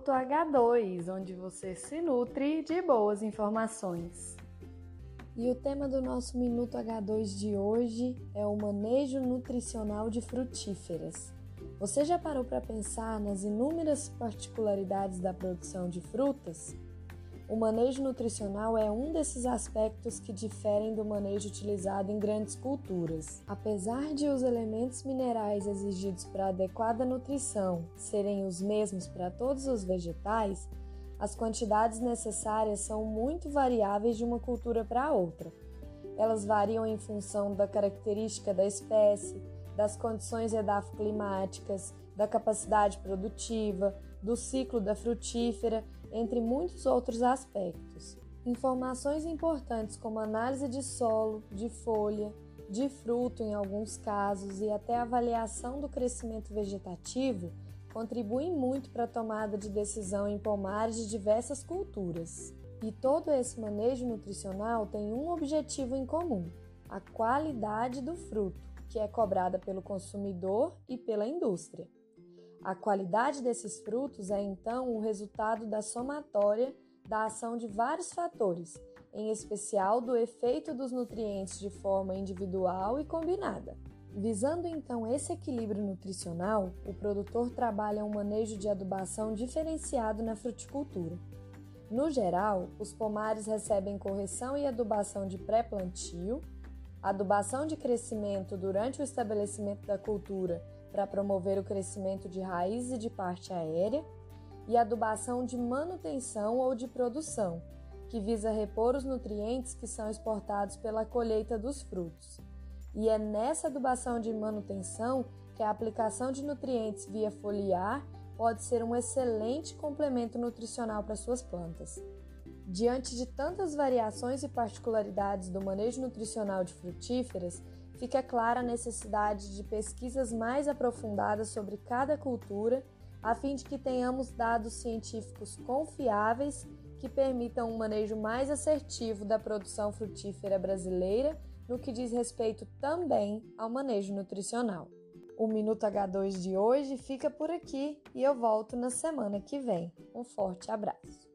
Minuto H2, onde você se nutre de boas informações. E o tema do nosso Minuto H2 de hoje é o manejo nutricional de frutíferas. Você já parou para pensar nas inúmeras particularidades da produção de frutas? O manejo nutricional é um desses aspectos que diferem do manejo utilizado em grandes culturas. Apesar de os elementos minerais exigidos para adequada nutrição serem os mesmos para todos os vegetais, as quantidades necessárias são muito variáveis de uma cultura para outra. Elas variam em função da característica da espécie, das condições edafoclimáticas, da capacidade produtiva, do ciclo da frutífera, entre muitos outros aspectos. Informações importantes como análise de solo, de folha, de fruto em alguns casos e até avaliação do crescimento vegetativo contribuem muito para a tomada de decisão em pomares de diversas culturas. E todo esse manejo nutricional tem um objetivo em comum: a qualidade do fruto, que é cobrada pelo consumidor e pela indústria. A qualidade desses frutos é então o resultado da somatória da ação de vários fatores, em especial do efeito dos nutrientes de forma individual e combinada. Visando então esse equilíbrio nutricional, o produtor trabalha um manejo de adubação diferenciado na fruticultura. No geral, os pomares recebem correção e adubação de pré-plantio, adubação de crescimento durante o estabelecimento da cultura para promover o crescimento de raízes e de parte aérea, e adubação de manutenção ou de produção, que visa repor os nutrientes que são exportados pela colheita dos frutos. E é nessa adubação de manutenção que a aplicação de nutrientes via foliar pode ser um excelente complemento nutricional para suas plantas. Diante de tantas variações e particularidades do manejo nutricional de frutíferas, fica clara a necessidade de pesquisas mais aprofundadas sobre cada cultura, a fim de que tenhamos dados científicos confiáveis que permitam um manejo mais assertivo da produção frutífera brasileira no que diz respeito também ao manejo nutricional. O Minuto H2 de hoje fica por aqui e eu volto na semana que vem. Um forte abraço.